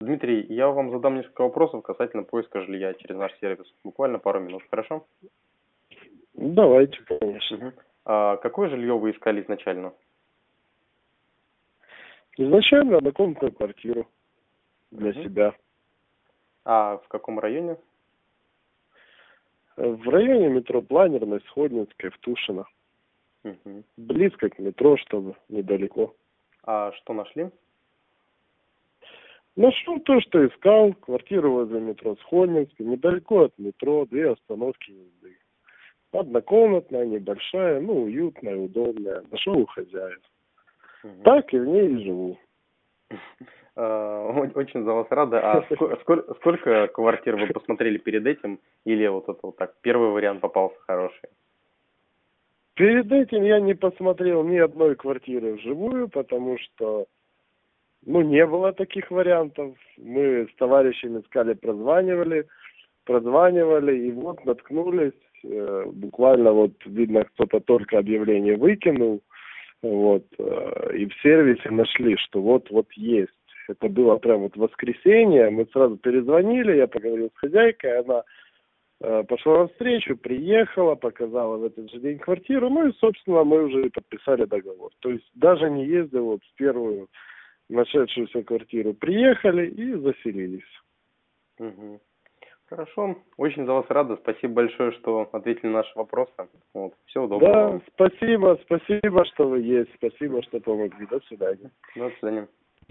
Дмитрий, я вам задам несколько вопросов касательно поиска жилья через наш сервис. Буквально пару минут, хорошо? Давайте, конечно. А какое жилье вы искали изначально? Изначально однокомнатную квартиру для Мгм. себя. А в каком районе? В районе метро Планерной, Сходницкой, в Тушино. Мгм. Близко к метро, чтобы недалеко. А что нашли? Нашел то, что искал. Квартиру возле метро Сходницкой. Недалеко от метро, две остановки езды. Однокомнатная, небольшая, ну, уютная, удобная. Нашел у хозяев. Мгм. Так и в ней и живу. А, Очень за вас рада. А ско- сколь- сколько квартир вы посмотрели перед этим? Или вот это вот так, первый вариант попался хороший? Перед этим я не посмотрел ни одной квартиры вживую, потому что, ну, не было таких вариантов. Мы с товарищами искали, прозванивали, прозванивали, и вот наткнулись, э, буквально вот, видно, кто-то только объявление выкинул, вот, э, и в сервисе нашли, что вот-вот есть. Это было прям вот воскресенье, мы сразу перезвонили, я поговорил с хозяйкой, она Э, пошла навстречу, приехала, показала в этот же день квартиру, ну и, собственно, мы уже подписали договор. То есть даже не ездил вот в первую нашедшуюся квартиру. Приехали и заселились. Мгм. Хорошо. Очень за вас рада. Спасибо большое, что ответили на наши вопросы. Вот. Всего доброго. Да, спасибо, спасибо, что вы есть, спасибо, что помогли. До свидания. До свидания.